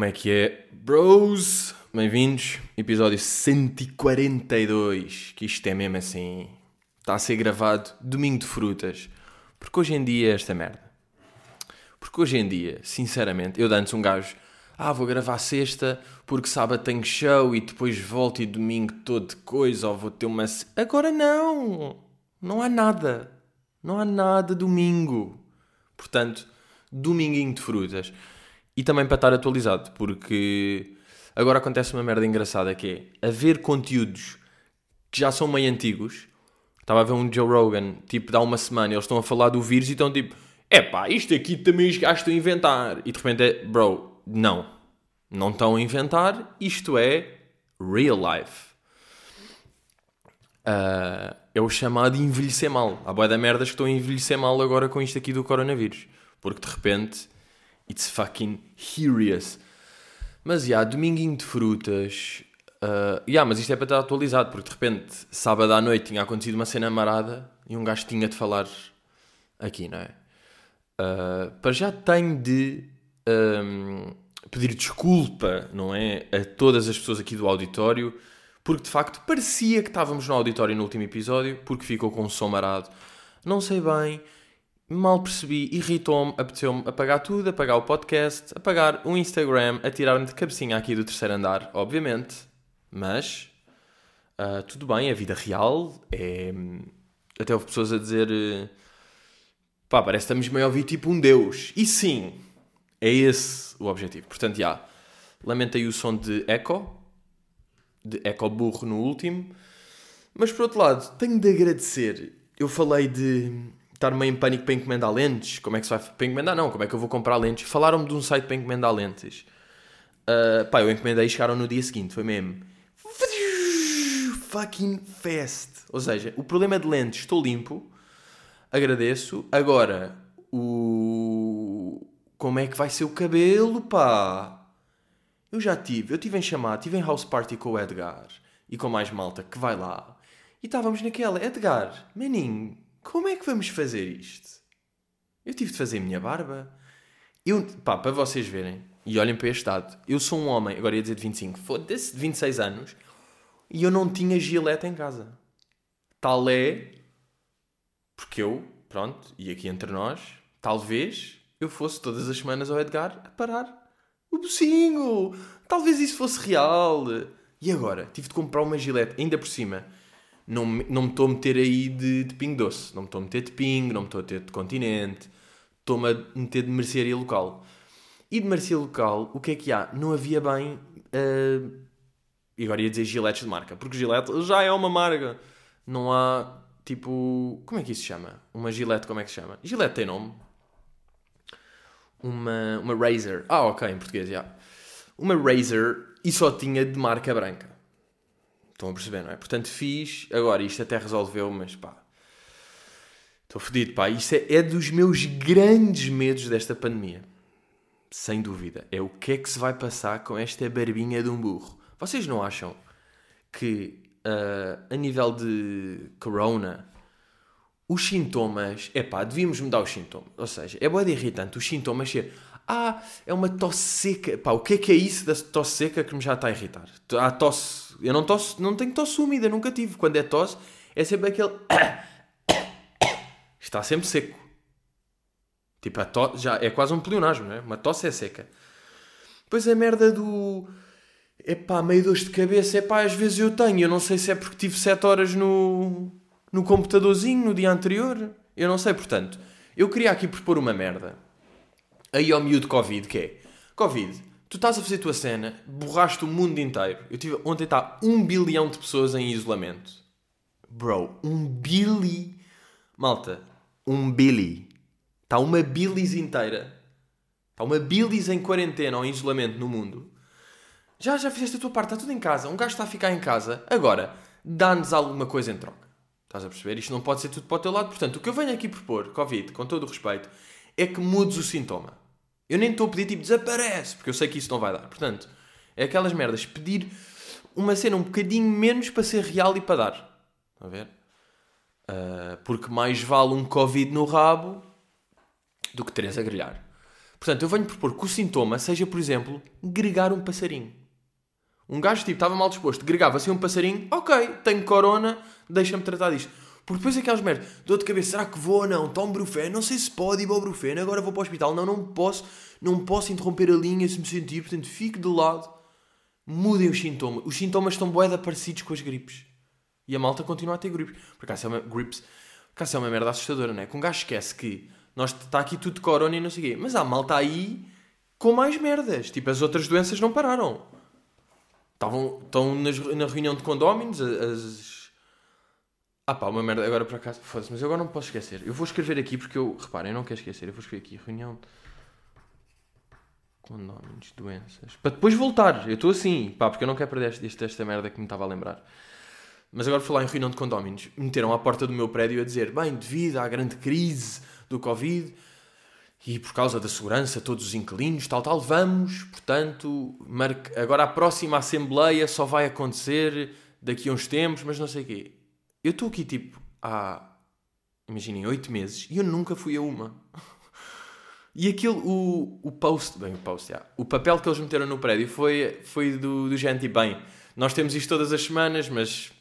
Como é que é, bros? Bem-vindos, episódio 142. Que isto é mesmo assim. Está a ser gravado domingo de frutas. Porque hoje em dia é esta merda. Porque hoje em dia, sinceramente, eu antes um gajo. Ah, vou gravar sexta porque sábado tenho show e depois volto e domingo todo de coisa ou vou ter uma. Agora não! Não há nada. Não há nada domingo. Portanto, dominguinho de frutas. E também para estar atualizado, porque agora acontece uma merda engraçada que é haver conteúdos que já são meio antigos. Estava a ver um Joe Rogan, tipo, dá uma semana, eles estão a falar do vírus e estão tipo, epá, isto aqui também os gajos estão a inventar. E de repente é, bro, não. Não estão a inventar, isto é real life. Uh, é o chamado envelhecer mal. Há boia da merdas que estão a envelhecer mal agora com isto aqui do coronavírus. Porque de repente, it's fucking hilarious. Mas, já, yeah, dominguinho de frutas. Uh, yeah, mas isto é para estar atualizado, porque de repente, sábado à noite, tinha acontecido uma cena marada e um gajo tinha de falar aqui, não é? Uh, para já tenho de um, pedir desculpa, não é? A todas as pessoas aqui do auditório, porque de facto parecia que estávamos no auditório no último episódio, porque ficou com um som marado. Não sei bem mal percebi, irritou-me, apeteceu-me apagar tudo, apagar o podcast, apagar o Instagram, atirar-me de cabecinha aqui do terceiro andar, obviamente. Mas, uh, tudo bem, é vida real, é... Até houve pessoas a dizer... Pá, parece que estamos meio a ouvir tipo um deus. E sim, é esse o objetivo. Portanto, já, yeah, lamentei o som de eco, de eco burro no último. Mas, por outro lado, tenho de agradecer. Eu falei de estar meio em pânico para encomendar lentes. Como é que se vai para encomendar? Não, como é que eu vou comprar lentes? Falaram-me de um site para encomendar lentes. Uh, pá, eu encomendei e chegaram no dia seguinte. Foi mesmo. Fucking fast. Ou seja, o problema de lentes, estou limpo. Agradeço. Agora, o. Como é que vai ser o cabelo, pá? Eu já tive. Eu tive em chamada, tive em house party com o Edgar e com mais malta que vai lá. E estávamos naquela. Edgar, maninho, como é que vamos fazer isto? Eu tive de fazer a minha barba. Eu, pá, para vocês verem, e olhem para este lado, eu sou um homem, agora ia dizer de 25, foda-se, de 26 anos, e eu não tinha gilete em casa. Tal é, porque eu, pronto, e aqui entre nós, talvez eu fosse todas as semanas ao Edgar a parar o bocinho. Talvez isso fosse real. E agora? Tive de comprar uma gilete, ainda por cima não, não me estou a meter aí de, de pingo doce. Não me estou a meter de pingo, não me estou a meter de continente. Estou-me a meter de mercearia local. E de mercearia local, o que é que há? Não havia bem... Uh, e agora ia dizer giletes de marca. Porque gilete já é uma marca. Não há, tipo... Como é que isso se chama? Uma gilete, como é que se chama? Gilete tem nome? Uma, uma Razer. Ah, ok, em português, já. Yeah. Uma Razer e só tinha de marca branca. Estão a perceber, não é? Portanto, fiz. Agora, isto até resolveu, mas pá. Estou fodido, pá. Isto é, é dos meus grandes medos desta pandemia. Sem dúvida. É o que é que se vai passar com esta barbinha de um burro. Vocês não acham que, uh, a nível de corona, os sintomas. É pá, devíamos mudar os sintomas. Ou seja, é boa irritante os sintomas ser. Ah, é uma tosse seca. Pá, o que é que é isso da tosse seca que me já está a irritar? A tosse eu não, tosse, não tenho tosse úmida, nunca tive. Quando é tosse, é sempre aquele. Está sempre seco. Tipo, a tosse já é quase um pleonasmo, não é? Uma tosse é seca. Depois a merda do. Epá, meio dor de cabeça, epá, às vezes eu tenho. Eu não sei se é porque tive 7 horas no, no computadorzinho no dia anterior. Eu não sei, portanto. Eu queria aqui propor uma merda. Aí ao miúdo Covid, que é... Covid, tu estás a fazer a tua cena, borraste o mundo inteiro. Eu tive, ontem está um bilhão de pessoas em isolamento. Bro, um billy. Malta, um billy. Está uma bilis inteira. Está uma bilis em quarentena ou em isolamento no mundo. Já, já fizeste a tua parte, está tudo em casa. Um gajo está a ficar em casa. Agora, dá-nos alguma coisa em troca. Estás a perceber? Isto não pode ser tudo para o teu lado. Portanto, o que eu venho aqui propor, Covid, com todo o respeito, é que mudes o sintoma. Eu nem estou a pedir tipo desaparece, porque eu sei que isso não vai dar. Portanto, é aquelas merdas. Pedir uma cena um bocadinho menos para ser real e para dar. A ver? Uh, porque mais vale um Covid no rabo do que três a grelhar. Portanto, eu venho propor que o sintoma seja, por exemplo, gregar um passarinho. Um gajo, tipo, estava mal disposto, gregava assim um passarinho, ok, tenho corona, deixa-me tratar disto. Porque depois aquelas merdas, dor de cabeça, será que vou ou não? Tomo brufeno, não sei se pode ir para o brufeno, agora vou para o hospital. Não, não posso, não posso interromper a linha se me sentir, portanto, fico de lado. Mudem os sintomas. Os sintomas estão boeda parecidos com as gripes. E a malta continua a ter gripes. Por acaso é uma, gripes, por acaso é uma merda assustadora, não é? Que um gajo esquece que nós está aqui tudo de corona e não sei o quê. Mas há malta aí com mais merdas. Tipo, as outras doenças não pararam. Estavam, estão na reunião de condóminos, as... Ah pá, uma merda, agora por acaso, foda-se, mas eu agora não posso esquecer. Eu vou escrever aqui porque eu, reparem, eu não quero esquecer, eu vou escrever aqui, reunião condóminos, doenças, para depois voltar, eu estou assim, pá, porque eu não quero perder esta, esta merda que me estava a lembrar. Mas agora, falar em reunião de condóminos, meteram à porta do meu prédio a dizer, bem, devido à grande crise do Covid e por causa da segurança, todos os inquilinos, tal, tal, vamos, portanto, marque... agora a próxima Assembleia só vai acontecer daqui a uns tempos, mas não sei o quê. Eu estou aqui, tipo, há, imaginem, oito meses e eu nunca fui a uma. E aquilo, o, o post, bem, o post, yeah, o papel que eles meteram no prédio foi, foi do, do gente, bem, nós temos isto todas as semanas, mas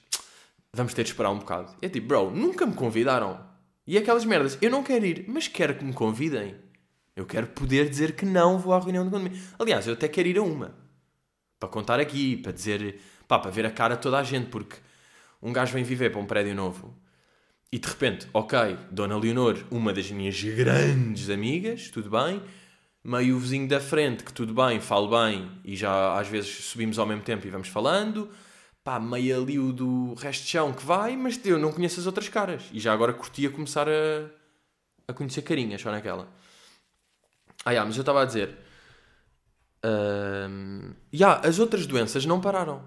vamos ter de esperar um bocado. É tipo, bro, nunca me convidaram. E aquelas merdas, eu não quero ir, mas quero que me convidem. Eu quero poder dizer que não vou à reunião de condomínio. Aliás, eu até quero ir a uma. Para contar aqui, para dizer, pá, para ver a cara de toda a gente, porque um gajo vem viver para um prédio novo e de repente, ok, Dona Leonor, uma das minhas grandes amigas, tudo bem, meio vizinho da frente, que tudo bem, falo bem e já às vezes subimos ao mesmo tempo e vamos falando pá, meio ali o do resto de chão que vai, mas eu não conheço as outras caras. E já agora curtia começar a, a conhecer carinhas só naquela. Ah, yeah, mas eu estava a dizer. Uh, yeah, as outras doenças não pararam.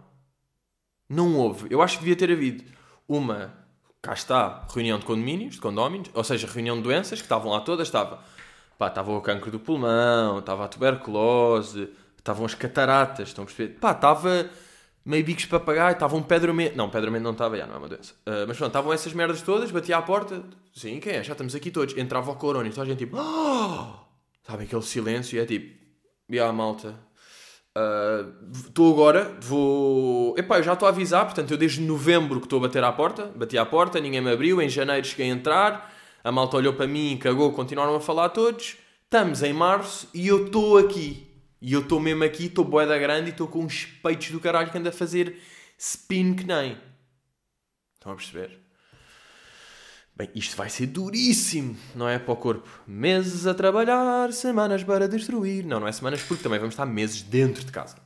Não houve. Eu acho que devia ter havido uma. Cá está, reunião de condomínios, de condóminos, ou seja, reunião de doenças que estavam lá todas. Estava, pá, estava o cancro do pulmão, estava a tuberculose, estavam as cataratas, estão a perceber? Pá, estava meio bicos para pagar, estava um pedramento. Não, pedramento não estava, já, não é uma doença. Uh, mas pronto, estavam essas merdas todas, batia à porta. Sim, quem é? Já estamos aqui todos. Entrava o corona e toda a gente tipo. Oh! Sabe aquele silêncio é tipo. E a malta. Estou uh, agora, vou. Epá, eu já estou a avisar, portanto, eu desde novembro que estou a bater à porta, bati à porta, ninguém me abriu, em janeiro cheguei a entrar, a malta olhou para mim, cagou, continuaram a falar todos. Estamos em março e eu estou aqui. E eu estou mesmo aqui, estou boeda grande e estou com uns peitos do caralho que anda a fazer spin que nem. Estão a perceber? Bem, isto vai ser duríssimo, não é? Para o corpo. Meses a trabalhar, semanas para destruir. Não, não é semanas porque também vamos estar meses dentro de casa.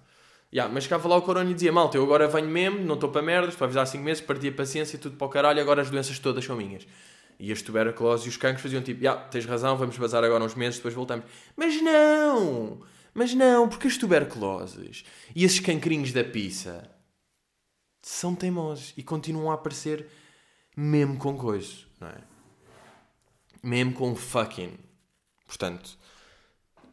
Yeah, mas ficava lá o corona e dizia: Malta, eu agora venho mesmo, não estou para merdas, para avisar 5 meses, perdi a paciência, tudo para o caralho, agora as doenças todas são minhas. E as tuberculose e os cancros faziam tipo: yeah, tens razão, vamos bazar agora uns meses, depois voltamos. Mas não! Mas não, porque as tuberculoses e esses cancrinhos da pizza são teimosos e continuam a aparecer mesmo com coisa, não é? Mesmo com fucking. Portanto,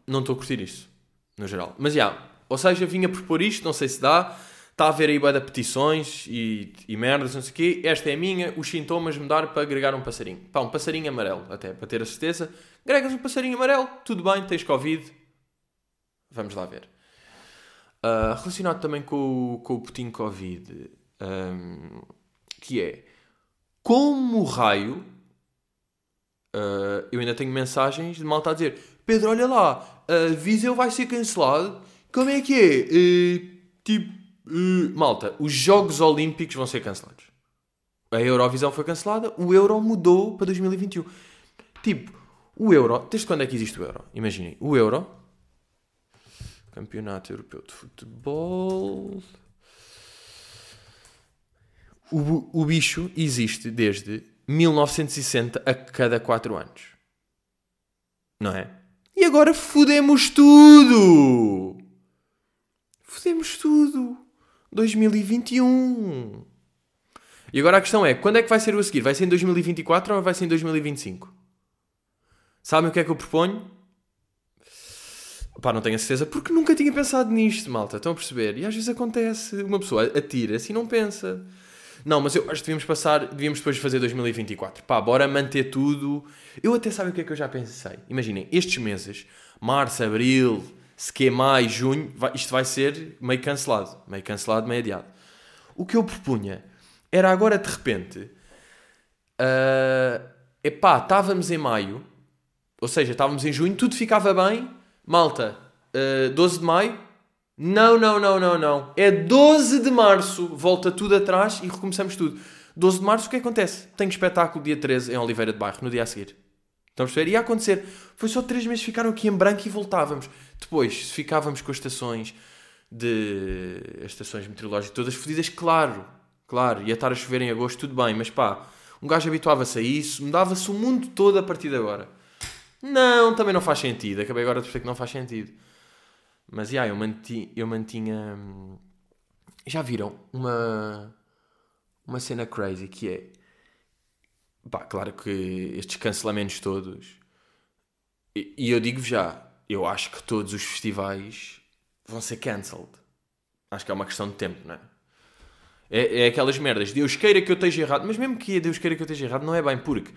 não estou a curtir isso, no geral. Mas já, yeah, ou seja, vinha propor isto, não sei se dá. Está a haver aí boa de petições e, e merdas, não sei o quê. Esta é a minha, os sintomas mudar para agregar um passarinho. Pá, um passarinho amarelo, até, para ter a certeza. Gregas um passarinho amarelo, tudo bem, tens Covid, Vamos lá ver. Uh, relacionado também com, com o Putin Covid, um, que é como raio. Uh, eu ainda tenho mensagens de malta a dizer: Pedro, olha lá, a Viseu vai ser cancelado. Como é que é? Uh, tipo, uh, malta, os Jogos Olímpicos vão ser cancelados. A Eurovisão foi cancelada, o Euro mudou para 2021. Tipo, o Euro, desde quando é que existe o Euro? Imaginem, o Euro Campeonato Europeu de Futebol. O, o bicho existe desde 1960 a cada 4 anos. Não é? E agora fudemos tudo! Fudemos tudo! 2021! E agora a questão é: quando é que vai ser o a seguir? Vai ser em 2024 ou vai ser em 2025? Sabem o que é que eu proponho? Pá, não tenho a certeza, porque nunca tinha pensado nisto, malta. Estão a perceber? E às vezes acontece, uma pessoa atira-se e não pensa. Não, mas eu acho que devíamos passar, devíamos depois fazer 2024. Pá, bora manter tudo. Eu até sabe o que é que eu já pensei. Imaginem, estes meses, março, abril, se que é maio, junho, vai, isto vai ser meio cancelado. Meio cancelado, meio adiado. O que eu propunha era agora de repente. Uh, epá, estávamos em maio, ou seja, estávamos em junho, tudo ficava bem. Malta, uh, ah, 12 de maio, não, não, não, não, não. É 12 de março, volta tudo atrás e recomeçamos tudo. 12 de março, o que acontece? Tenho espetáculo dia 13 em Oliveira de Bairro, no dia a seguir. Estão a perceber? Ia acontecer. Foi só 3 meses, ficaram aqui em branco e voltávamos. Depois, se ficávamos com as estações de. as estações meteorológicas todas fodidas, claro, claro, ia estar a chover em agosto, tudo bem, mas pá, um gajo habituava-se a isso, mudava-se o mundo todo a partir de agora. Não, também não faz sentido. Acabei agora de perceber que não faz sentido. Mas, yeah, eu, manti, eu mantinha... Hum, já viram uma, uma cena crazy que é... Pá, claro que estes cancelamentos todos... E, e eu digo-vos já, eu acho que todos os festivais vão ser cancelled. Acho que é uma questão de tempo, não é? É, é aquelas merdas. Deus queira que eu esteja errado. Mas mesmo que Deus queira que eu esteja errado, não é bem, porque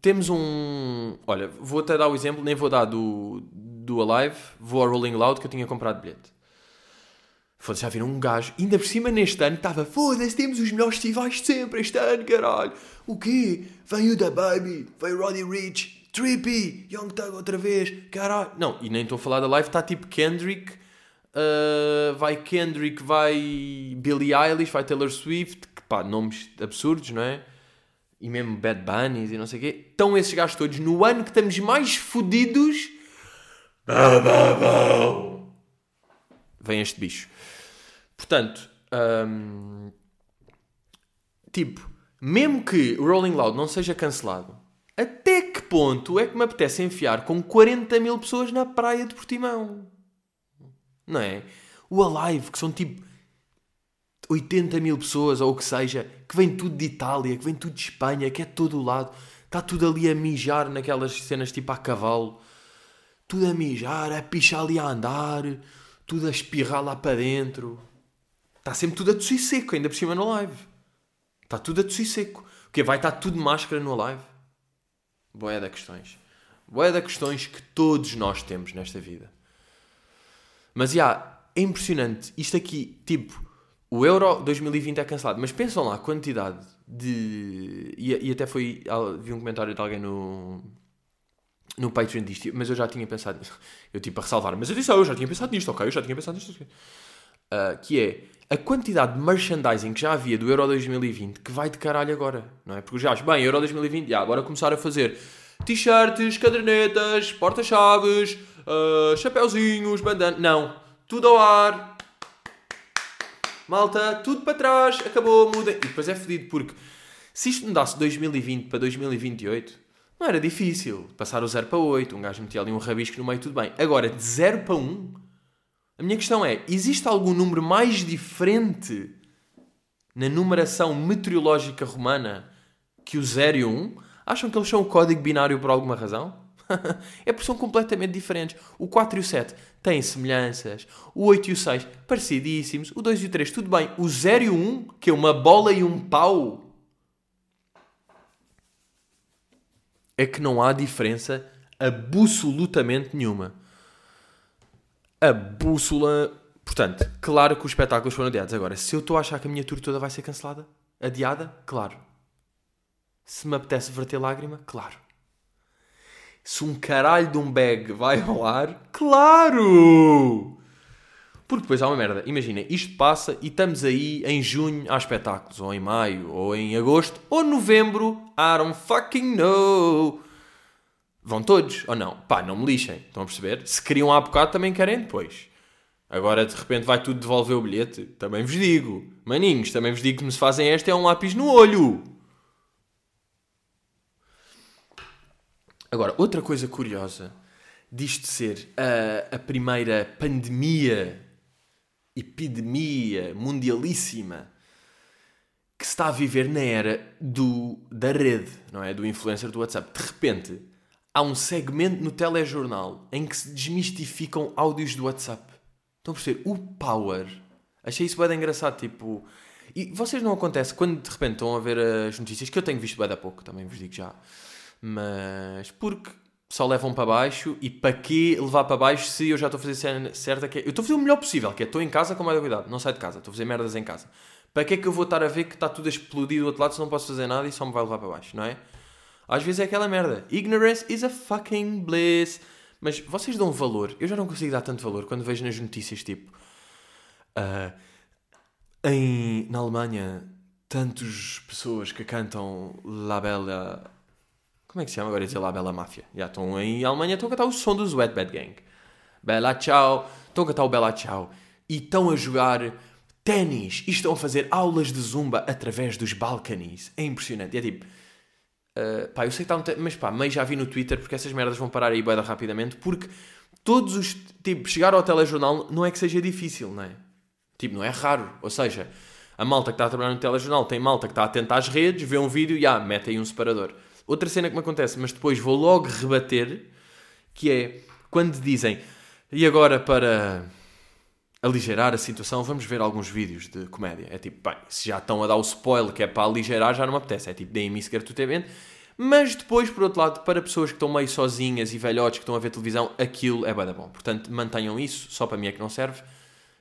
temos um. Olha, vou até dar o exemplo, nem vou dar do, do Alive, vou ao Rolling Loud que eu tinha comprado bilhete. Foda-se, já viram um gajo, ainda por cima neste ano estava, foda-se, temos os melhores festivais de sempre este ano, caralho. O quê? Vem o da Baby, vem Roddy Rich, Trippy, Young Thug outra vez, caralho. Não, e nem estou a falar da live, está tipo Kendrick, uh, vai Kendrick, vai Billie Eilish, vai Taylor Swift, que pá, nomes absurdos, não é? E mesmo Bad Bunnies e não sei o quê. Estão esses gajos todos no ano que estamos mais fodidos Vem este bicho. Portanto, hum, tipo, mesmo que o Rolling Loud não seja cancelado, até que ponto é que me apetece enfiar com 40 mil pessoas na praia de Portimão? Não é? O Alive, que são tipo 80 mil pessoas ou o que seja, que vem tudo de Itália, que vem tudo de Espanha, que é todo o lado, está tudo ali a mijar naquelas cenas tipo a cavalo tudo a mijar, a pichar ali a andar, tudo a espirrar lá para dentro. Está sempre tudo a tossir seco, ainda por cima no live. Está tudo a tossir seco. Porque vai estar tudo de máscara no live. Boé da questões. Boé da questões que todos nós temos nesta vida. Mas, já, é impressionante. Isto aqui, tipo, o Euro 2020 é cancelado. Mas pensam lá a quantidade de... E, e até foi... Vi um comentário de alguém no no Patreon disto, mas eu já tinha pensado nisso. Eu tipo a ressalvar, mas eu disse, oh, eu já tinha pensado nisto, ok, eu já tinha pensado nisto. Uh, que é a quantidade de merchandising que já havia do Euro 2020 que vai de caralho agora, não é? Porque já acho, bem, Euro 2020, já, agora começar a fazer t-shirts, cadernetas, porta-chaves, uh, chapéuzinhos, bandana. Não, tudo ao ar. Malta, tudo para trás, acabou, muda. E depois é fedido porque se isto mudasse de 2020 para 2028 não era difícil. Passar o 0 para 8, um gajo metia ali um rabisco no meio, tudo bem. Agora, de 0 para 1, a minha questão é: existe algum número mais diferente na numeração meteorológica romana que o 0 e o 1? Acham que eles são o código binário por alguma razão? é porque são completamente diferentes. O 4 e o 7 têm semelhanças. O 8 e o 6 parecidíssimos. O 2 e o 3, tudo bem. O 0 e o 1, que é uma bola e um pau, é que não há diferença absolutamente nenhuma. A bússola. Portanto, claro que os espetáculos foram adiados. Agora, se eu estou a achar que a minha tour toda vai ser cancelada, adiada, claro. Se me apetece verter lágrima, claro. Se um caralho de um bag vai ao ar, claro! Porque depois há uma merda. Imagina, isto passa e estamos aí em junho há espetáculos, ou em maio, ou em agosto, ou novembro. I don't fucking know. Vão todos, ou não? Pá, não me lixem. Estão a perceber? Se queriam há bocado, também querem depois. Agora, de repente, vai tudo devolver o bilhete. Também vos digo. Maninhos, também vos digo que me se fazem esta é um lápis no olho. Agora, outra coisa curiosa disto ser a, a primeira pandemia epidemia mundialíssima que se está a viver na era do, da rede, não é? Do influencer do WhatsApp. De repente, há um segmento no telejornal em que se desmistificam áudios do WhatsApp. Estão a perceber? O power. Achei isso bem engraçado, tipo... E vocês não acontece quando de repente estão a ver as notícias, que eu tenho visto bem da pouco, também vos digo já. Mas porque só levam para baixo e para que levar para baixo se eu já estou a fazer cena certa que é, eu estou a fazer o melhor possível, que é estou em casa com mais cuidado, não saio de casa, estou a fazer merdas em casa. Para que é que eu vou estar a ver que está tudo a explodir do outro lado se não posso fazer nada e só me vai levar para baixo, não é? Às vezes é aquela merda. Ignorance is a fucking bliss. Mas vocês dão valor. Eu já não consigo dar tanto valor quando vejo nas notícias tipo. Uh, em, na Alemanha, tantas pessoas que cantam La Bella. Como é que se chama agora dizer La Bella Máfia? Já estão em Alemanha, estão a cantar o som dos Wet Bad Gang. Bella Ciao, estão a cantar o Bella Ciao. E estão a jogar ténis. E estão a fazer aulas de zumba através dos balcanies. É impressionante. E é tipo Uh, pá, eu sei que está um mas pá, meio já vi no Twitter porque essas merdas vão parar aí bem rapidamente porque todos os. Tipo, chegar ao telejornal não é que seja difícil, não é? Tipo, não é raro. Ou seja, a malta que está a trabalhar no telejornal tem malta que está atenta às redes, vê um vídeo e ah, mete aí um separador. Outra cena que me acontece, mas depois vou logo rebater, que é quando dizem e agora para aligerar a situação, vamos ver alguns vídeos de comédia. É tipo, bem, se já estão a dar o spoiler que é para aligerar, já não me apetece. É tipo, deem-me isso gratuitamente. Mas depois, por outro lado, para pessoas que estão meio sozinhas e velhotes que estão a ver televisão, aquilo é bada bom. Portanto, mantenham isso, só para mim é que não serve,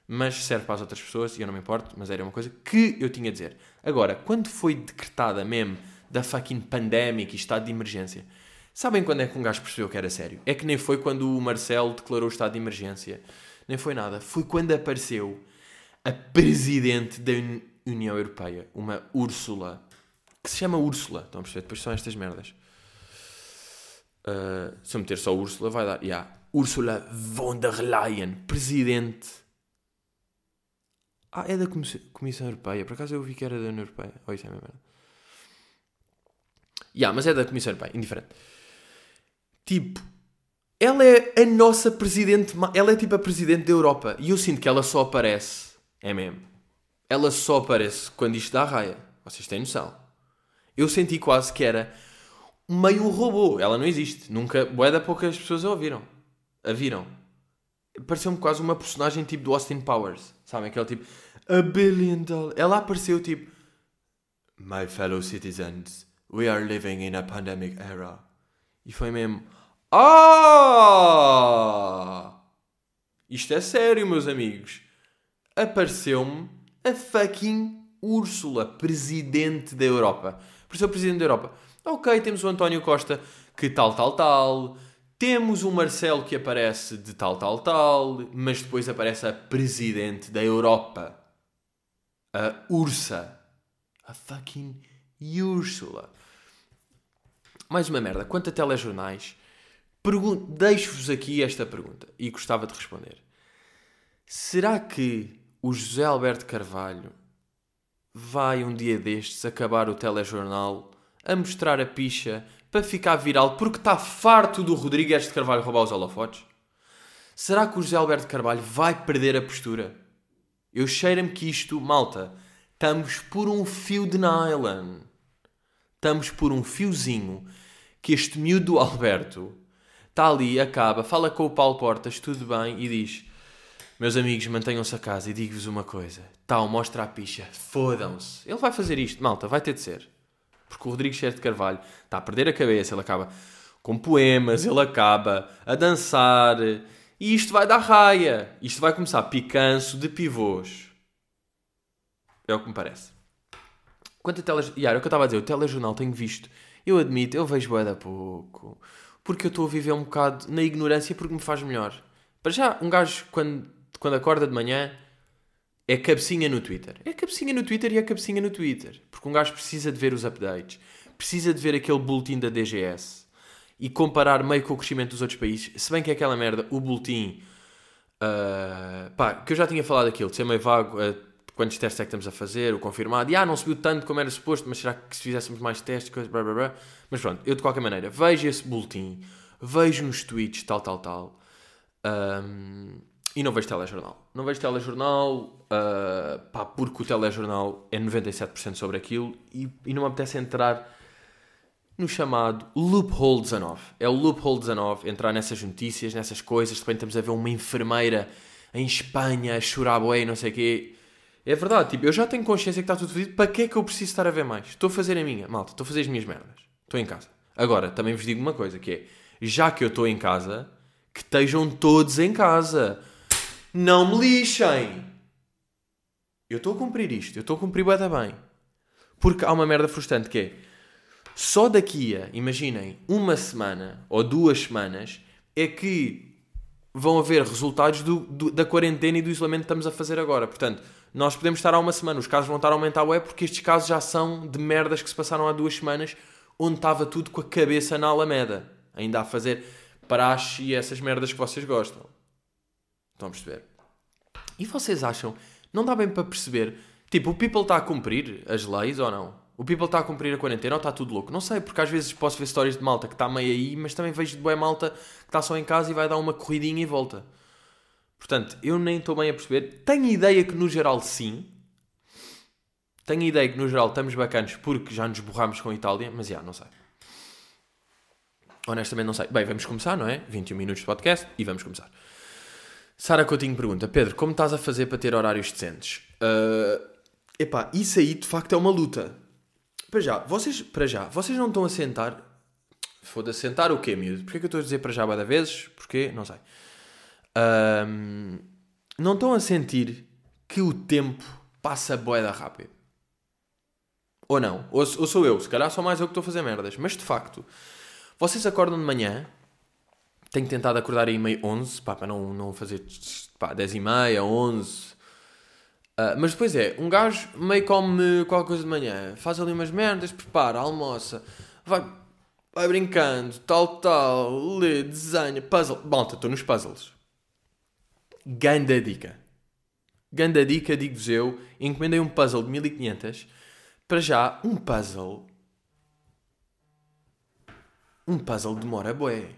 mas serve para as outras pessoas e eu não me importo, mas era uma coisa que eu tinha a dizer. Agora, quando foi decretada mesmo da fucking pandemic e estado de emergência, sabem quando é que um gajo percebeu que era sério? É que nem foi quando o Marcelo declarou o estado de emergência nem foi nada. Foi quando apareceu a presidente da União Europeia, uma Úrsula, que se chama Úrsula. Estão a perceber? Depois são estas merdas. Uh, se eu meter só Úrsula, vai dar. Yeah. Úrsula von der Leyen, presidente. Ah, é da Comissão Europeia. Por acaso eu vi que era da União Europeia. Oh, isso é a mesma merda. Yeah, mas é da Comissão Europeia, indiferente. Tipo, ela é a nossa presidente, ela é tipo a presidente da Europa. E eu sinto que ela só aparece, é mesmo. Ela só aparece quando isto dá raia. Vocês têm noção. Eu senti quase que era meio robô. Ela não existe. Nunca, bué da poucas pessoas a ouviram. A viram. Pareceu-me quase uma personagem tipo do Austin Powers. Sabem? Aquele tipo, a billion dollars. Ela apareceu tipo, my fellow citizens, we are living in a pandemic era. E foi mesmo, ah! Isto é sério, meus amigos. Apareceu-me a fucking Úrsula, presidente da Europa. Apareceu o presidente da Europa. Ok, temos o António Costa que tal, tal, tal. Temos o Marcelo que aparece de tal, tal, tal. Mas depois aparece a presidente da Europa. A Ursa. A fucking Úrsula. Mais uma merda. Quanto a telejornais, Deixo-vos aqui esta pergunta e gostava de responder. Será que o José Alberto Carvalho vai um dia destes acabar o telejornal a mostrar a picha para ficar viral porque está farto do Rodrigues de Carvalho roubar os holofotes? Será que o José Alberto Carvalho vai perder a postura? Eu cheiro-me que isto, malta, estamos por um fio de nylon. Estamos por um fiozinho que este miúdo Alberto está ali, acaba, fala com o Paulo Portas, tudo bem, e diz: Meus amigos, mantenham-se a casa e digo-vos uma coisa: tal, mostra a picha, fodam-se. Ele vai fazer isto, malta, vai ter de ser. Porque o Rodrigo Cheiro de Carvalho está a perder a cabeça, ele acaba com poemas, ele acaba a dançar, e isto vai dar raia. Isto vai começar picanço de pivôs. É o que me parece. Quanto a telejornal, yeah, é o que eu estava a dizer, o telejornal tenho visto. Eu admito, eu vejo bué da pouco porque eu estou a viver um bocado na ignorância porque me faz melhor. Para já, um gajo, quando, quando acorda de manhã, é cabecinha no Twitter. É cabecinha no Twitter e é cabecinha no Twitter. Porque um gajo precisa de ver os updates, precisa de ver aquele boletim da DGS e comparar meio com o crescimento dos outros países. Se bem que é aquela merda, o boletim. Uh, pá, que eu já tinha falado aquilo, de ser meio vago, uh, quantos testes é que estamos a fazer, o confirmado, e ah, não subiu tanto como era suposto, mas será que se fizéssemos mais testes, coisas, blá blá blá. Mas pronto, eu de qualquer maneira vejo esse boletim, vejo nos tweets, tal, tal, tal, um, e não vejo telejornal. Não vejo telejornal, uh, pá, porque o telejornal é 97% sobre aquilo e, e não me apetece entrar no chamado Loophole 19. É o Loophole 19, entrar nessas notícias, nessas coisas, de repente estamos a ver uma enfermeira em Espanha a chorar bué, não sei o quê É verdade, tipo, eu já tenho consciência que está tudo fodido, para que é que eu preciso estar a ver mais? Estou a fazer a minha, malta, estou a fazer as minhas merdas. Estou em casa. Agora, também vos digo uma coisa, que é, já que eu estou em casa, que estejam todos em casa. Não me lixem! Eu estou a cumprir isto, eu estou a cumprir bem, bem. Porque há uma merda frustrante que é, só daqui a, imaginem, uma semana ou duas semanas, é que vão haver resultados do, do, da quarentena e do isolamento que estamos a fazer agora. Portanto, nós podemos estar há uma semana, os casos vão estar a aumentar, é porque estes casos já são de merdas que se passaram há duas semanas, onde estava tudo com a cabeça na Alameda, ainda a fazer praxe e essas merdas que vocês gostam. Estão a perceber? E vocês acham, não dá bem para perceber, tipo, o people está a cumprir as leis ou não? O people está a cumprir a quarentena ou está tudo louco? Não sei, porque às vezes posso ver histórias de malta que está meio aí, mas também vejo de boa malta que está só em casa e vai dar uma corridinha e volta. Portanto, eu nem estou bem a perceber. Tenho ideia que no geral sim. Tenho ideia que no geral estamos bacanos porque já nos borramos com a Itália, mas já, não sei. Honestamente não sei. Bem, vamos começar, não é? 21 minutos de podcast e vamos começar. Sara Coutinho pergunta, Pedro, como estás a fazer para ter horários decentes? Uh, epá, isso aí de facto é uma luta. Para já, vocês, para já, vocês não estão a sentar... Foda-se, sentar o quê, miúdo? Porquê que eu estou a dizer para já várias vezes? Porquê? Não sei um, não estão a sentir que o tempo passa boeda rápido? Ou não? Ou, ou, sou eu? Se calhar sou mais eu que estou a fazer merdas. Mas de facto, vocês acordam de manhã. Tenho tentado acordar aí meio 11, pá, para não, não fazer pá, 10 e meia, 11. Uh, mas depois é, um gajo meio come qualquer coisa de manhã, faz ali umas merdas, prepara, almoça, vai, vai brincando, tal, tal, lê, desenha, puzzle. Malta, estou nos puzzles. Ganda dica. Ganda dica, digo-vos eu. Encomendei um puzzle de 1500. Para já, um puzzle. Um puzzle demora bué.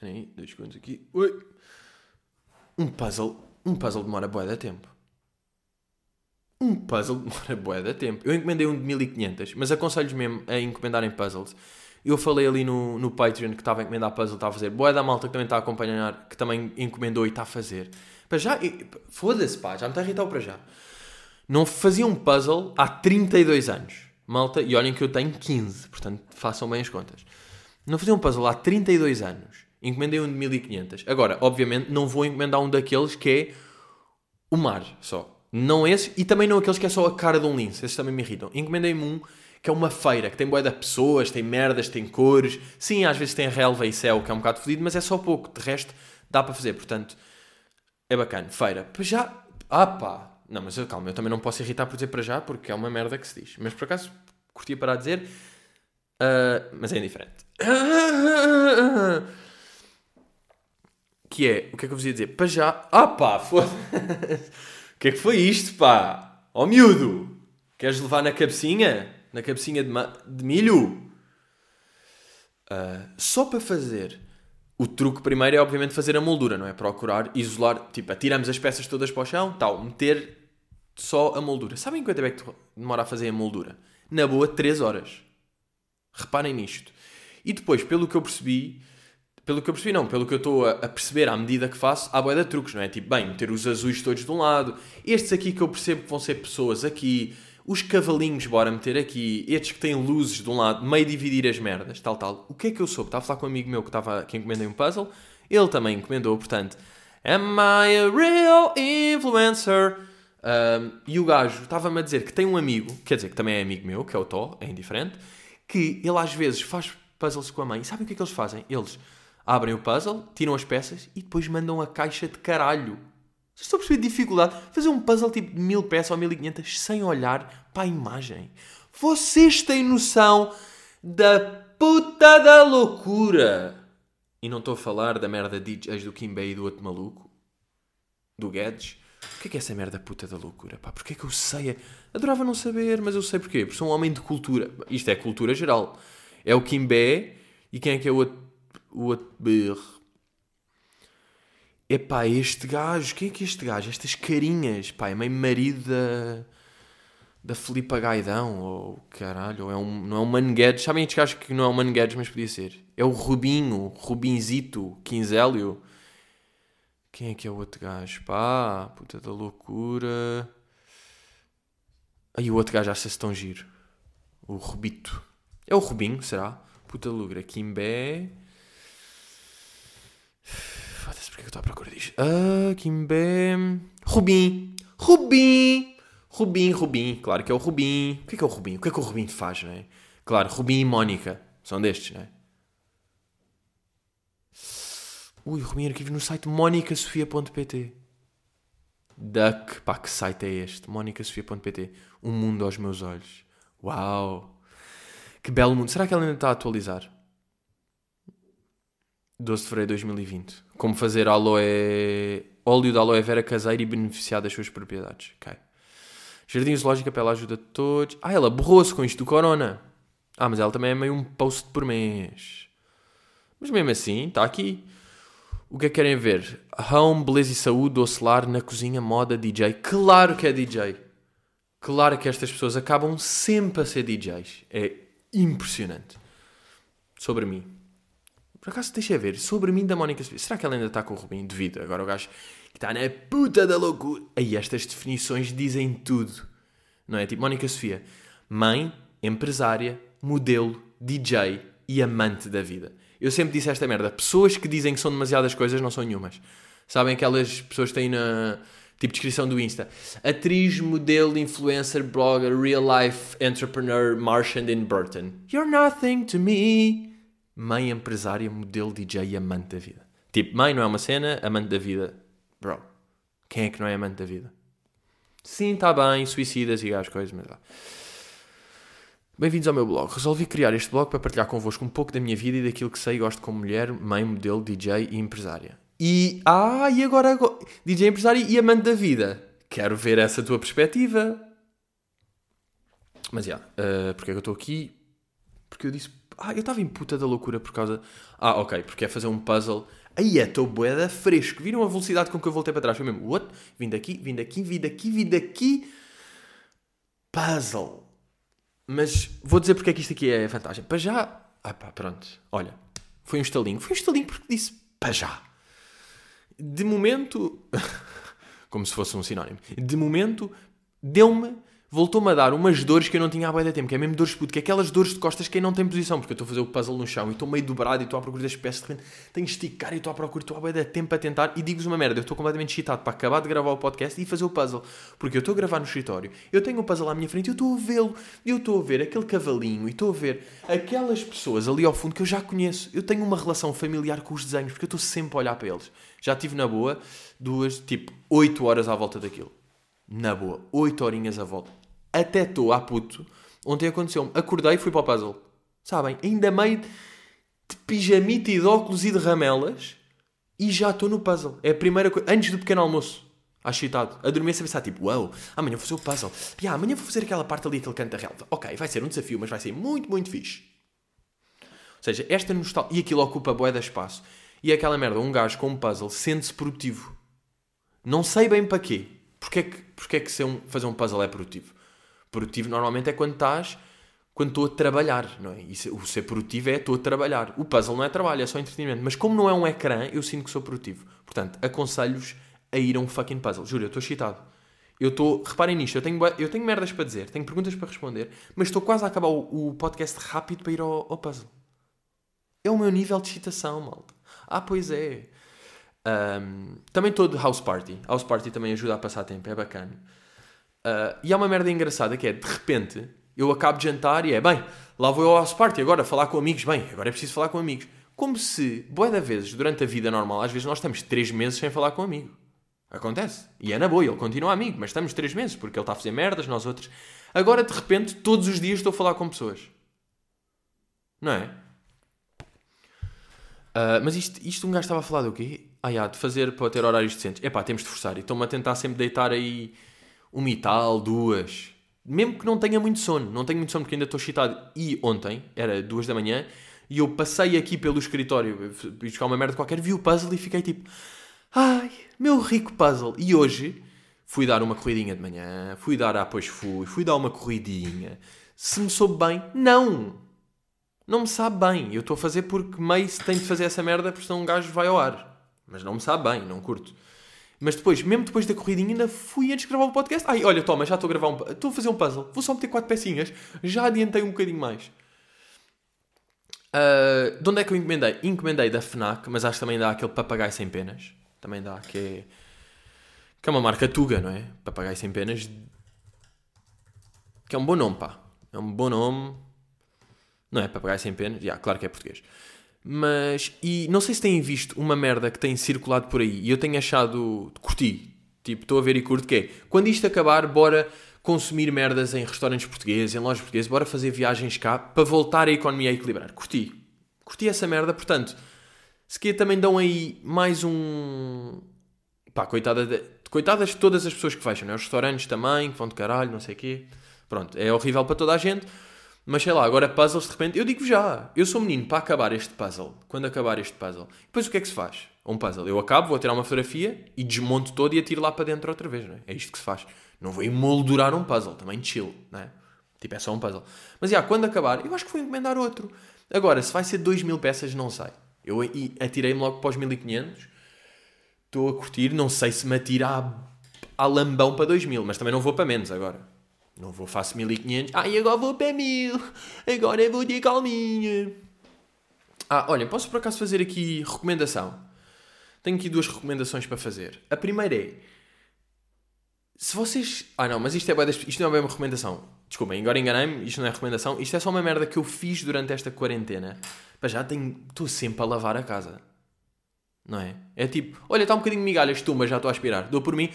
Aí, dois segundos aqui. Ui. Um puzzle. Um puzzle demora bué da tempo. Um puzzle demora bué da tempo. Eu encomendei um de 1500, mas aconselho-vos mesmo a encomendarem puzzles eu falei ali no, no Patreon que estava a encomendar puzzle, estava a fazer. Boa da malta que também está a acompanhar, que também encomendou e está a fazer. Para já, foda-se pá, já me está a irritar para já. Não fazia um puzzle há 32 anos. Malta, e olhem que eu tenho 15, portanto façam bem as contas. Não fazia um puzzle há 32 anos. Encomendei um de 1500. Agora, obviamente, não vou encomendar um daqueles que é o mar só. Não esse, e também não aqueles que é só a cara de um lince. Esses também me irritam. Encomendei-me um que é uma feira, que tem boia de pessoas, tem merdas, tem cores. Sim, às vezes tem relva e céu, que é um bocado fodido, mas é só pouco. De resto, dá para fazer. Portanto, é bacana. Feira. Para já... Ah pá! Não, mas calma, eu também não posso irritar por dizer para já, porque é uma merda que se diz. Mas por acaso, curtia para dizer... Uh, mas é indiferente. que é... O que é que eu vos ia dizer? Para já... Ah pá! Foda o que é que foi isto, pá? Ó oh, miúdo! Queres levar na cabecinha? Na cabecinha de, de milho. Uh, só para fazer. O truque primeiro é obviamente fazer a moldura, não é? Procurar isolar, tipo, tiramos as peças todas para o chão, tal, meter só a moldura. Sabem quanto é que demora a fazer a moldura? Na boa, 3 horas. Reparem nisto. E depois, pelo que eu percebi, pelo que eu percebi não, pelo que eu estou a, perceber à medida que faço, há boia de truques, não é? Tipo, bem, meter os azuis todos de um lado, estes aqui que eu percebo que vão ser pessoas aqui, os cavalinhos, bora meter aqui, estes que têm luzes de um lado, meio dividir as merdas, tal, tal. O que é que eu soube? Estava a falar com um amigo meu que, estava, que encomendei um puzzle, ele também encomendou, portanto, Am I a real influencer? Um, e o gajo estava-me a dizer que tem um amigo, quer dizer, que também é amigo meu, que é o Tó, é indiferente, que ele às vezes faz puzzles com a mãe. E sabem o que é que eles fazem? Eles abrem o puzzle, tiram as peças e depois mandam a caixa de caralho vocês estão a perceber dificuldade? Fazer um puzzle tipo de mil peças ou 1500 sem olhar para a imagem. Vocês têm noção da puta da loucura. E não estou a falar da merda DJs do Kim Bay e do outro maluco. Do Guedes. O que é que é essa merda puta da loucura? Pá, porquê é que eu sei? Adorava não saber, mas eu sei porquê. Porque sou um homem de cultura. Isto é cultura geral. É o Kim Bay e quem é que é o outro... O outro Epá, este gajo, quem é que é este gajo? Estas carinhas, pá, é meio marido da, da Filipa Gaidão, ou caralho, ou é um, não é um Mano Guedes, sabem estes gajos que não é um Mano Guedes, mas podia ser? É o Rubinho, Rubinzito, Quinzélio. Quem é que é o outro gajo? Pá, puta da loucura. Aí o outro gajo acha-se tão giro. O Rubito. É o Rubinho, será? Puta da loucura. Kimbé. É que eu estou à procura disto? Ah, Kimbé. Rubim. Rubim. Rubim, Rubim. Claro que é o Rubim. O que é que é o Rubim? O que é que o Rubim faz, não é? Claro, Rubim e Mónica. São destes, não é? Ui, Rubim Arquivos no site monicasofia.pt. Duck, pá, que site é este? monicasofia.pt. Um mundo aos meus olhos. Uau! Que belo mundo. Será que ela ainda está a atualizar? 12 de fevereiro de 2020. Como fazer aloe... óleo de aloe vera caseiro e beneficiar das suas propriedades. Ok. Jardim Zoológico, ela ajuda todos. Ah, ela borrou-se com isto do corona. Ah, mas ela também é meio um post por mês. Mas mesmo assim, está aqui. O que é que querem ver? Home, beleza e saúde, docelar, na cozinha, moda, DJ. Claro que é DJ. Claro que estas pessoas acabam sempre a ser DJs. É impressionante. Sobre mim. Por acaso, deixa ver. Sobre mim da Mónica Será que ela ainda está com o Rubinho? Devido. Agora o gajo que está na puta da loucura. Aí estas definições dizem tudo. Não é? Tipo, Mónica Sofia. Mãe, empresária, modelo, DJ e amante da vida. Eu sempre disse esta merda. Pessoas que dizem que são demasiadas coisas não são nenhumas. Sabem aquelas pessoas que têm na tipo descrição do Insta. Atriz, modelo, influencer, blogger, real life entrepreneur, Marchand in Burton. You're nothing to me. Mãe, empresária, modelo, DJ e amante da vida. Tipo, mãe não é uma cena, amante da vida. Bro, quem é que não é amante da vida? Sim, está bem, suicidas e as coisas, mas... Bem-vindos ao meu blog. Resolvi criar este blog para partilhar convosco um pouco da minha vida e daquilo que sei e gosto como mulher, mãe, modelo, DJ e empresária. E. Ah, e agora. DJ empresária e amante da vida. Quero ver essa tua perspectiva. Mas já, yeah, uh, porque é que eu estou aqui? Porque eu disse. Ah, eu estava em puta da loucura por causa. Ah, ok, porque é fazer um puzzle. Aí é, estou boeda fresco. Viram a velocidade com que eu voltei para trás? Foi mesmo. What? Vim daqui, vim daqui, vim daqui, vim daqui. Puzzle. Mas vou dizer porque é que isto aqui é vantagem. Para já. Ah pá, pronto. Olha. Foi um estalinho. Foi um estalinho porque disse para já. De momento. como se fosse um sinónimo. De momento, deu-me voltou-me a dar umas dores que eu não tinha há bem de tempo, que é mesmo dores de puto, que é aquelas dores de costas que não tem posição, porque eu estou a fazer o puzzle no chão e estou meio dobrado e estou à procura das peças, de repente tenho que esticar e estou à procura, estou há bem de tempo a tentar e digo-vos uma merda, eu estou completamente excitado para acabar de gravar o podcast e fazer o puzzle, porque eu estou a gravar no escritório, eu tenho o puzzle à minha frente eu estou a vê-lo, eu estou a ver aquele cavalinho e estou a ver aquelas pessoas ali ao fundo que eu já conheço, eu tenho uma relação familiar com os desenhos, porque eu estou sempre a olhar para eles. Já tive na boa duas, tipo, 8 horas à volta daquilo. Na boa, 8 horinhas à volta até estou a puto. Ontem aconteceu-me. Acordei e fui para o puzzle. Sabem? Ainda meio de pijamita e de óculos e de ramelas. E já estou no puzzle. É a primeira coisa. Antes do pequeno almoço. Achitado. A dormir a pensar tipo, uau, wow, amanhã vou fazer o puzzle. E amanhã vou fazer aquela parte ali, aquele canto da relva. Ok, vai ser um desafio, mas vai ser muito, muito fixe. Ou seja, esta nostalgia. E aquilo ocupa boé de espaço. E é aquela merda, um gajo com um puzzle sente-se produtivo. Não sei bem para quê. Porquê é que, porquê é que um, fazer um puzzle é produtivo? Produtivo normalmente é quando estás, quando estou a trabalhar, não é? E o ser produtivo é estou a trabalhar. O puzzle não é trabalho, é só entretenimento. Mas como não é um ecrã, eu sinto que sou produtivo. Portanto, aconselho-vos a ir a um fucking puzzle. Juro, eu estou excitado. Eu estou, reparem nisto, eu tenho, eu tenho merdas para dizer, tenho perguntas para responder, mas estou quase a acabar o, o podcast rápido para ir ao, ao, puzzle. É o meu nível de excitação, malta. Ah, pois é. Um, também estou de house party. House party também ajuda a passar tempo, é bacana. Uh, e há uma merda engraçada que é, de repente, eu acabo de jantar e é, bem, lá vou eu ao house party agora, falar com amigos, bem, agora é preciso falar com amigos. Como se, boa da vezes, durante a vida normal, às vezes nós estamos três meses sem falar com um amigo. Acontece. E é na boa, ele continua amigo, mas estamos três meses, porque ele está a fazer merdas, nós outros. Agora, de repente, todos os dias estou a falar com pessoas. Não é? Uh, mas isto, isto um gajo estava a falar do quê? Ah, yeah, de fazer para ter horários decentes. É pá, temos de forçar. E estou-me a tentar sempre deitar aí uma e tal, duas. Mesmo que não tenha muito sono, não tenho muito sono porque ainda estou excitado. E ontem, era duas da manhã, e eu passei aqui pelo escritório, buscar uma merda qualquer, vi o puzzle e fiquei tipo, ai, meu rico puzzle. E hoje fui dar uma corridinha de manhã, fui dar, ah, pois fui, fui dar uma corridinha. Se me soube bem, não. Não me sabe bem. Eu estou a fazer porque meio se tem de fazer essa merda porque senão um gajo vai ao ar. Mas não me sabe bem, não curto. Mas depois, mesmo depois da corridinha, ainda fui antes de gravar o podcast. Ai, olha, toma, já estou a gravar um... Estou a fazer um puzzle. Vou só meter quatro pecinhas. Já adiantei um bocadinho mais. Uh, de onde é que eu encomendei? Encomendei da FNAC, mas acho que também dá aquele papagaio sem penas. Também dá, que é... Que é uma marca Tuga, não é? Papagaio sem penas. Que é um bom nome, pá. É um bom nome. Não é papagaio sem penas? Já, yeah, claro que é português. Mas, e não sei se têm visto uma merda que tem circulado por aí e eu tenho achado, curti, tipo, estou a ver e curto, que é, quando isto acabar, bora consumir merdas em restaurantes portugueses, em lojas portuguesas, bora fazer viagens cá para voltar a economia a equilibrar. Curti. Curti essa merda, portanto, se que também dão aí mais um... Pá, coitada de... coitadas de todas as pessoas que fecham, né? Os restaurantes também, que vão de caralho, não sei o quê. Pronto, é horrível para toda a gente. Mas sei lá, agora puzzles de repente, eu digo já, eu sou menino para acabar este puzzle. Quando acabar este puzzle, depois o que é que se faz? Um puzzle. Eu acabo, vou tirar uma fotografia e desmonto todo e atiro lá para dentro outra vez, não é? É isto que se faz. Não vou emoldurar um puzzle, também chill, não é? Tipo, é só um puzzle. Mas já, quando acabar, eu acho que vou encomendar outro. Agora, se vai ser 2 mil peças, não sei. Eu atirei-me logo para os 1500. Estou a curtir, não sei se me atira a, a lambão para 2000, mas também não vou para menos agora. Não vou, faço 1500. Ah, e agora vou para 1000. Agora vou de calminha. Ah, olha, posso por acaso fazer aqui recomendação? Tenho aqui duas recomendações para fazer. A primeira é. Se vocês. Ah, não, mas isto, é isto não é uma recomendação. Desculpem, agora enganei-me. Isto não é recomendação. Isto é só uma merda que eu fiz durante esta quarentena. Mas já tenho. Estou sempre a lavar a casa. Não é? É tipo, olha, está um bocadinho migalhas, tu, mas já estou a aspirar. Dou por mim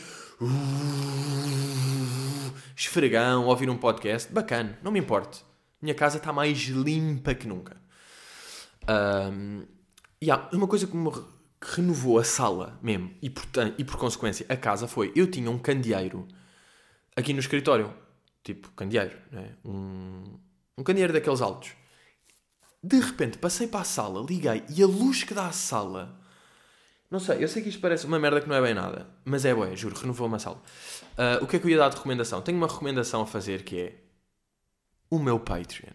esfregão, ouvir um podcast, bacana, não me importe. Minha casa está mais limpa que nunca. Um, e há uma coisa que me renovou a sala mesmo, e por, e por consequência a casa, foi: eu tinha um candeeiro aqui no escritório. Tipo, candeeiro, né? um, um candeeiro daqueles altos. De repente passei para a sala, liguei e a luz que dá à sala não sei, eu sei que isto parece uma merda que não é bem nada, mas é bué, juro, renovou uma sala. Uh, o que é que eu ia dar de recomendação? Tenho uma recomendação a fazer que é o meu Patreon.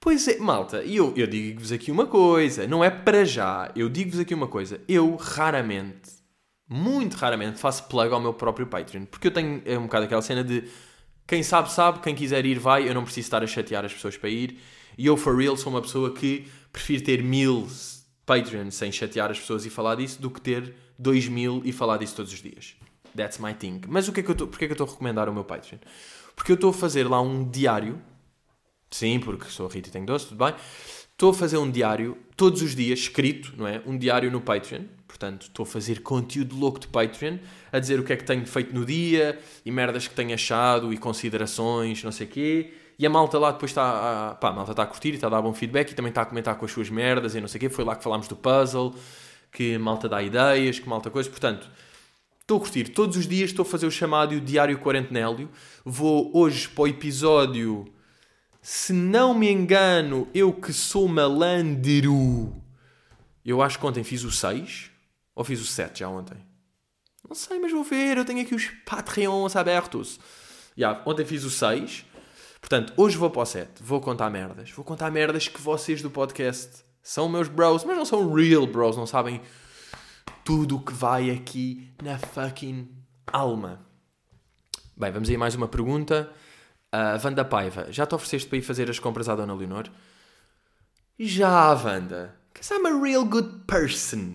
Pois é, malta, e eu, eu digo-vos aqui uma coisa, não é para já, eu digo-vos aqui uma coisa, eu raramente, muito raramente, faço plug ao meu próprio Patreon, porque eu tenho é um bocado aquela cena de quem sabe, sabe, quem quiser ir, vai, eu não preciso estar a chatear as pessoas para ir, e eu, for real, sou uma pessoa que prefiro ter mil Patreon sem chatear as pessoas e falar disso do que ter 2 mil e falar disso todos os dias. That's my thing. Mas o que é que eu estou, porquê é que eu estou a recomendar o meu Patreon? Porque eu estou a fazer lá um diário. Sim, porque sou Rita e tenho doce, tudo bem. Estou a fazer um diário todos os dias, escrito, não é? Um diário no Patreon. Portanto, estou a fazer conteúdo louco de Patreon, a dizer o que é que tenho feito no dia e merdas que tenho achado e considerações, não sei o quê. E a malta lá depois está a, pá, a malta está a curtir e está a dar bom feedback e também está a comentar com as suas merdas e não sei o quê. Foi lá que falámos do puzzle, que malta dá ideias, que malta coisa. Portanto, estou a curtir. Todos os dias estou a fazer o chamado Diário Quarentenélio. Vou hoje para o episódio, se não me engano, eu que sou malandro. Eu acho que ontem fiz o 6 ou fiz o 7 já ontem. Não sei, mas vou ver. Eu tenho aqui os Patreons abertos. Yeah, ontem fiz o 6. Portanto, hoje vou para o 7, vou contar merdas. Vou contar merdas que vocês do podcast são meus bros, mas não são real bros, não sabem tudo o que vai aqui na fucking alma. Bem, vamos aí mais uma pergunta. Uh, Wanda Paiva, já te ofereceste para ir fazer as compras à Dona Leonor? Já, Wanda. Because I'm a real good person.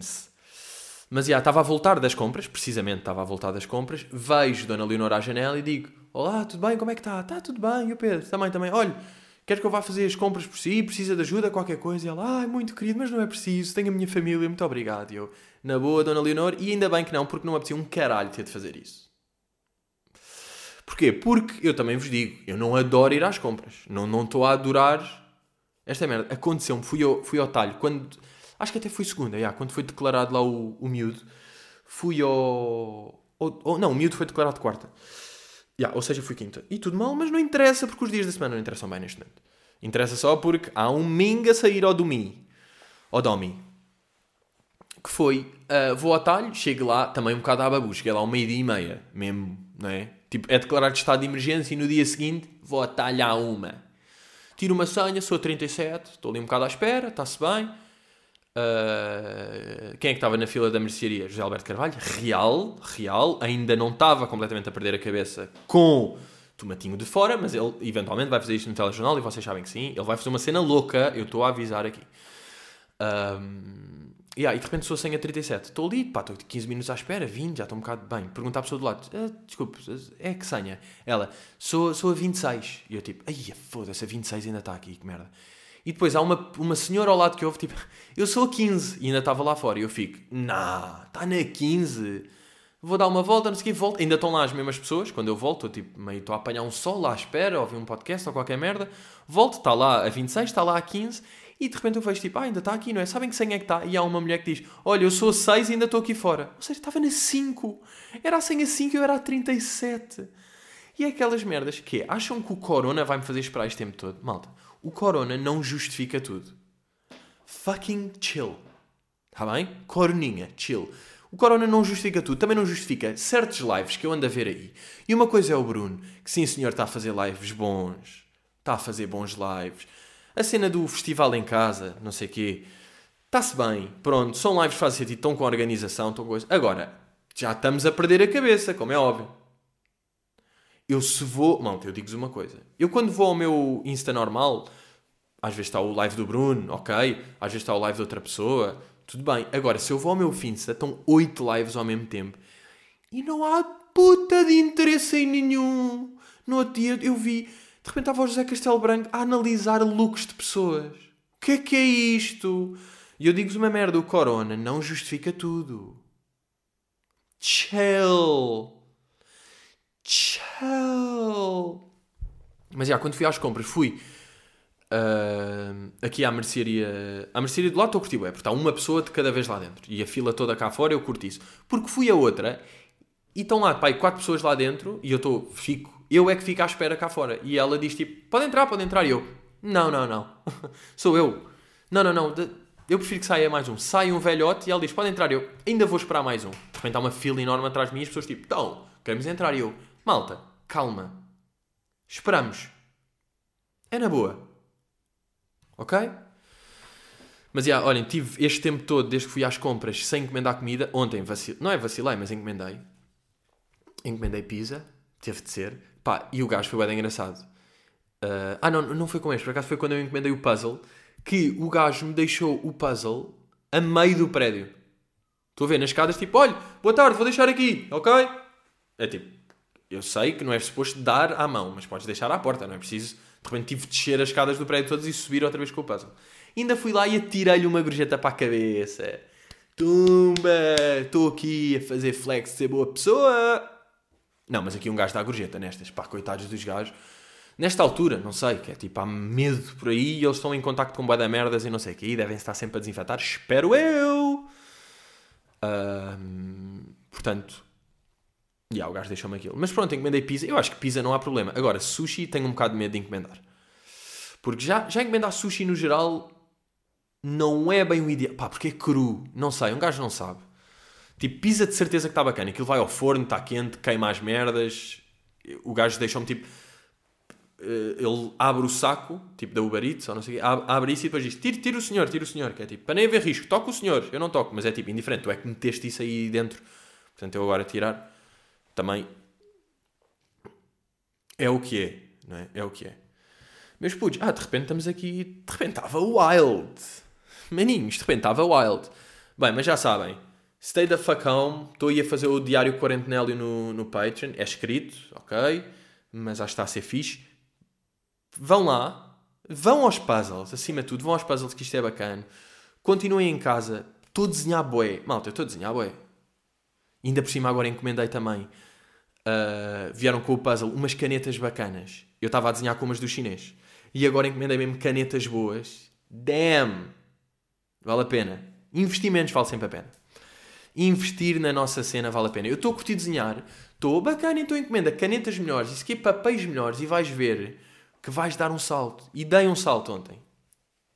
Mas já, estava a voltar das compras, precisamente estava a voltar das compras. Vejo Dona Leonor à janela e digo: Olá, tudo bem? Como é que está? Está tudo bem, e o Pedro? Também, também. Olha, quer que eu vá fazer as compras por si? Precisa de ajuda, qualquer coisa? E ela, ai, muito querido, mas não é preciso, tenho a minha família, muito obrigado. E eu, na boa, Dona Leonor, e ainda bem que não, porque não apetecia um caralho ter de fazer isso. Porquê? Porque eu também vos digo, eu não adoro ir às compras. Não, não estou a adorar esta merda. Aconteceu-me, fui ao, fui ao talho, quando. Acho que até foi segunda, já, quando foi declarado lá o, o miúdo. Fui ao. Ou, ou, não, o miúdo foi declarado quarta. Yeah, ou seja, fui quinta. E tudo mal, mas não interessa porque os dias da semana não interessam bem neste momento. Interessa só porque há um minga a sair ao domingo. Ao domi. Que foi, uh, vou ao talho, chego lá, também um bocado à babu. Cheguei lá ao meio-dia e meia, mesmo, não é? Tipo, é declarar de estado de emergência e no dia seguinte vou a talho à uma. Tiro uma senha, sou 37, estou ali um bocado à espera, está-se bem. Uh, quem é que estava na fila da mercearia? José Alberto Carvalho. Real, real. Ainda não estava completamente a perder a cabeça com tomatinho de fora, mas ele eventualmente vai fazer isto no telejornal e vocês sabem que sim. Ele vai fazer uma cena louca, eu estou a avisar aqui. Um, yeah, e de repente sou a senha 37. Estou ali, pá, estou 15 minutos à espera, 20, já estou um bocado bem. Pergunta à pessoa do lado, ah, desculpe, é que senha? Ela, sou, sou a 26. E eu tipo, ai, foda-se, a 26 ainda está aqui, que merda. E depois há uma, uma senhora ao lado que ouve, tipo, eu sou a 15 e ainda estava lá fora. E eu fico, nah, está na 15. Vou dar uma volta, não sei o que, volto. Ainda estão lá as mesmas pessoas. Quando eu volto, estou tipo, meio estou a apanhar um sol lá à espera, ouvir um podcast ou qualquer merda. Volto, está lá a 26, está lá a 15. E de repente eu vejo tipo, ah, ainda está aqui, não é? Sabem que senha é que está? E há uma mulher que diz, olha, eu sou a 6 e ainda estou aqui fora. Ou seja, estava na 5. Era a senha 5 e eu era a 37. E é aquelas merdas que é, acham que o Corona vai me fazer esperar este tempo todo? Malta, o Corona não justifica tudo. Fucking chill. Está bem? Coroninha, chill. O Corona não justifica tudo, também não justifica certos lives que eu ando a ver aí. E uma coisa é o Bruno, que sim senhor está a fazer lives bons, está a fazer bons lives. A cena do festival em casa, não sei quê, está-se bem, pronto, são lives que fazem sentido, estão com organização, estão coisa. Agora, já estamos a perder a cabeça, como é óbvio. Eu se vou. Malta, eu digo-vos uma coisa. Eu quando vou ao meu Insta normal, às vezes está o live do Bruno, ok. Às vezes está o live de outra pessoa, tudo bem. Agora, se eu vou ao meu Finsta, estão oito lives ao mesmo tempo e não há puta de interesse em nenhum. No outro dia eu vi, de repente estava o José Castelo Branco a analisar looks de pessoas. O que é que é isto? E eu digo-vos uma merda: o Corona não justifica tudo. Chill. Chill. Mas já, quando fui às compras, fui uh, aqui à mercearia. À mercearia do lado estou a curtir, é, porque está uma pessoa de cada vez lá dentro. E a fila toda cá fora eu curti isso. Porque fui a outra e estão lá, pai, quatro pessoas lá dentro e eu estou, fico. Eu é que fico à espera cá fora. E ela diz tipo, pode entrar, pode entrar. E eu, não, não, não. Sou eu. Não, não, não. Eu prefiro que saia mais um. Sai um velhote e ela diz, pode entrar. Eu, ainda vou esperar mais um. De repente há uma fila enorme atrás de mim e as pessoas tipo, então, queremos entrar. E eu, malta, calma. Esperamos. É na boa. Ok? Mas, já, olhem, tive este tempo todo, desde que fui às compras, sem encomendar comida. Ontem, vacil... não é vacilei, mas encomendei. Encomendei pizza. Teve de ser. Pá, e o gajo foi bem engraçado. Uh... ah, não, não foi com este. Por acaso foi quando eu encomendei o puzzle. Que o gajo me deixou o puzzle a meio do prédio. Estou a ver nas escadas, tipo, olha, boa tarde, vou deixar aqui, ok? É tipo, eu sei que não é suposto dar à mão, mas podes deixar à porta, não é preciso de repente tive de descer as escadas do prédio todas e subir outra vez com o puzzle. Ainda fui lá e atirei-lhe uma gorjeta para a cabeça. Tumba! Estou aqui a fazer flex de ser boa pessoa. Não, mas aqui um gajo dá gorjeta nestas. Pá, coitados dos gajos. Nesta altura, não sei, que é tipo, há medo por aí e eles estão em contacto com boa merdas e não sei o que. E devem estar sempre a desinfetar. Espero eu! Um, portanto, e yeah, o gajo deixou-me aquilo. Mas pronto, encomendei pizza. Eu acho que pizza não há problema. Agora, sushi tenho um bocado de medo de encomendar. Porque já, já encomendar sushi no geral não é bem o ideal. Pá, porque é cru. Não sei, um gajo não sabe. Tipo, pizza de certeza que está bacana. Aquilo vai ao forno, está quente, queima as merdas. O gajo deixou-me tipo. Eh, ele abre o saco, tipo da Uber Eats, ou não sei o quê, abre isso e depois diz: tira, tira o senhor, tira o senhor. Que é tipo, para nem haver risco, toca o senhor. Eu não toco, mas é tipo indiferente. Tu é que meteste isso aí dentro. Portanto, eu agora tirar também é o que é, não é? É o que é. Meus putos, ah, de repente estamos aqui, de repente estava wild. Maninhos, de repente estava wild. Bem, mas já sabem, stay the fuck home, estou aí a fazer o diário quarentenélio no, no Patreon, é escrito, ok, mas acho que está a ser fixe. Vão lá, vão aos puzzles, acima de tudo, vão aos puzzles que isto é bacana. Continuem em casa, estou a desenhar boé. Malta, eu estou a desenhar boé. Ainda por cima agora encomendei também. Uh, vieram com o puzzle umas canetas bacanas. Eu estava a desenhar com umas do chinês. E agora encomendei mesmo canetas boas. Damn! Vale a pena. Investimentos vale sempre a pena. Investir na nossa cena vale a pena. Eu estou a curtir desenhar. Estou bacana, então encomenda canetas melhores. Isso aqui é papéis melhores. E vais ver que vais dar um salto. E dei um salto ontem.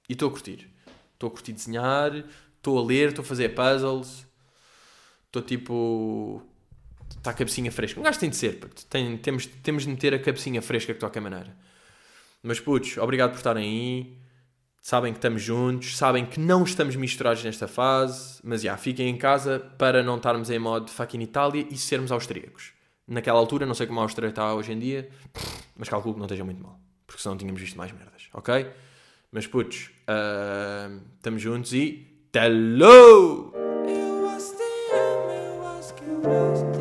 E estou a curtir. Estou a curtir desenhar. Estou a ler. Estou a fazer puzzles. Estou tipo. Está a cabecinha fresca. Um gajo tem de ser. Tem, temos, temos de meter a cabecinha fresca que toca maneira. Mas putos, obrigado por estarem aí. sabem que estamos juntos, sabem que não estamos misturados nesta fase, mas já, fiquem em casa para não estarmos em modo fucking Itália e sermos austríacos. Naquela altura, não sei como a Áustria está hoje em dia, mas calculo que não esteja muito mal, porque senão tínhamos visto mais merdas, ok? Mas putos, uh, estamos juntos e. Hello! Acho